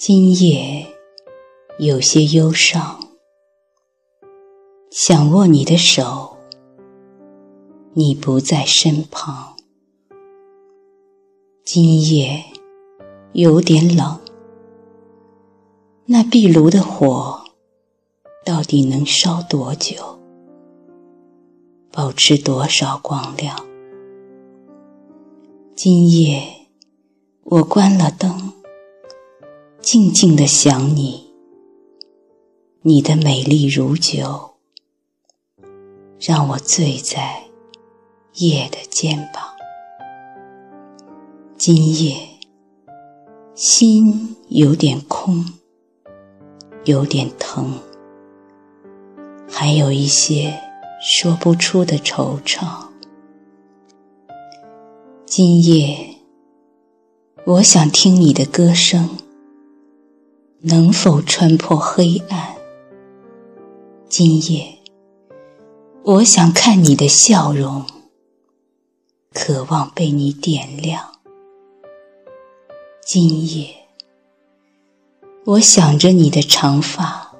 今夜有些忧伤，想握你的手，你不在身旁。今夜有点冷，那壁炉的火到底能烧多久？保持多少光亮？今夜我关了灯。静静的想你，你的美丽如酒，让我醉在夜的肩膀。今夜心有点空，有点疼，还有一些说不出的惆怅。今夜我想听你的歌声。能否穿破黑暗？今夜，我想看你的笑容，渴望被你点亮。今夜，我想着你的长发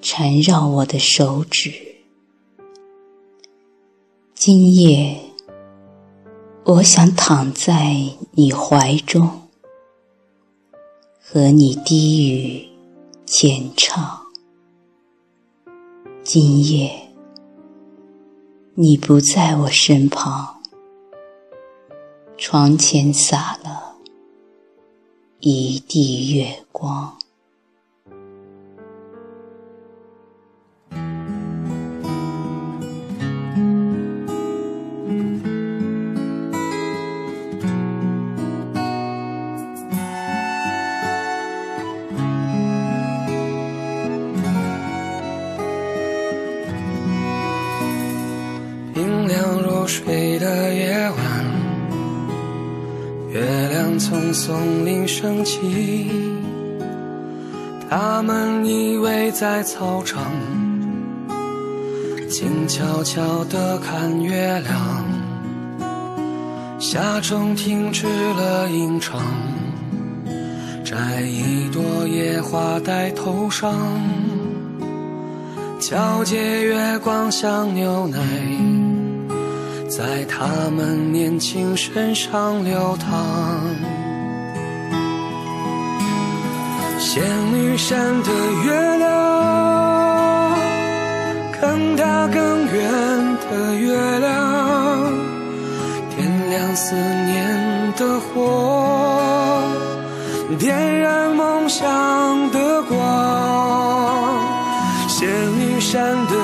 缠绕我的手指。今夜，我想躺在你怀中。和你低语浅唱，今夜你不在我身旁，床前洒了一地月光。从松林升起，他们依偎在操场，静悄悄地看月亮。夏虫停止了吟唱，摘一朵野花戴头上，皎洁月光像牛奶。在他们年轻身上流淌。仙女山的月亮，更大更圆的月亮，点亮思念的火，点燃梦想的光。仙女山的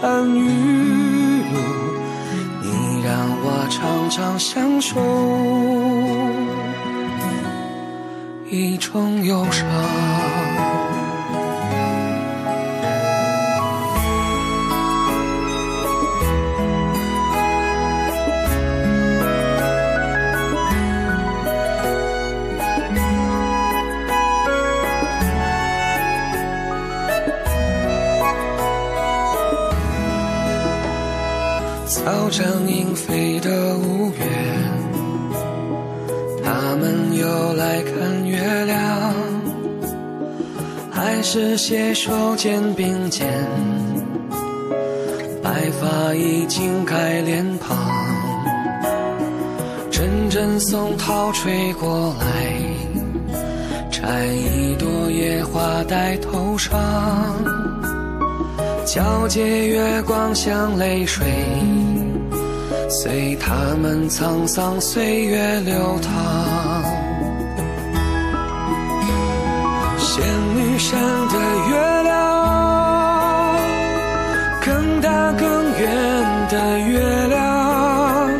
山与路，你让我常常享受一种忧伤。草长莺飞的五月，他们又来看月亮，还是携手肩并肩，白发已经盖脸庞，阵阵松涛吹过来，摘一朵野花戴头上。皎洁月光像泪水，随他们沧桑岁月流淌。仙女山的月亮，更大更圆的月亮，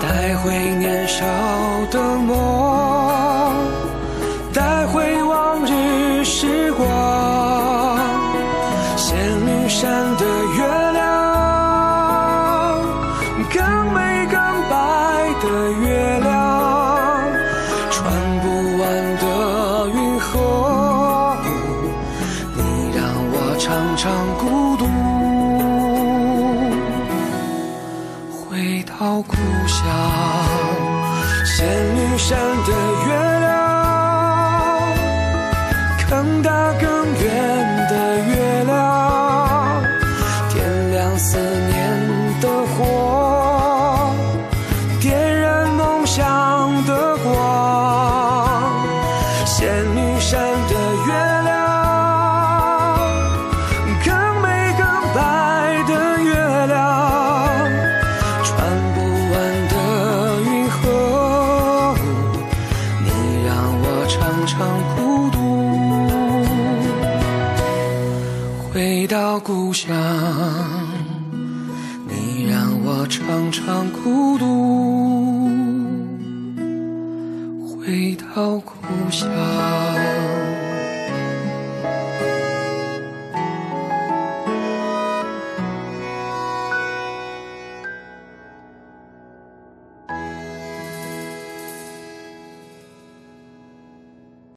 带回年少的梦，带回往日时光。仙女山的更美更白的月亮穿不完的云河你让我常常孤独。回到故乡仙女山的月亮更大更圆故乡你让我常常孤独回到故乡。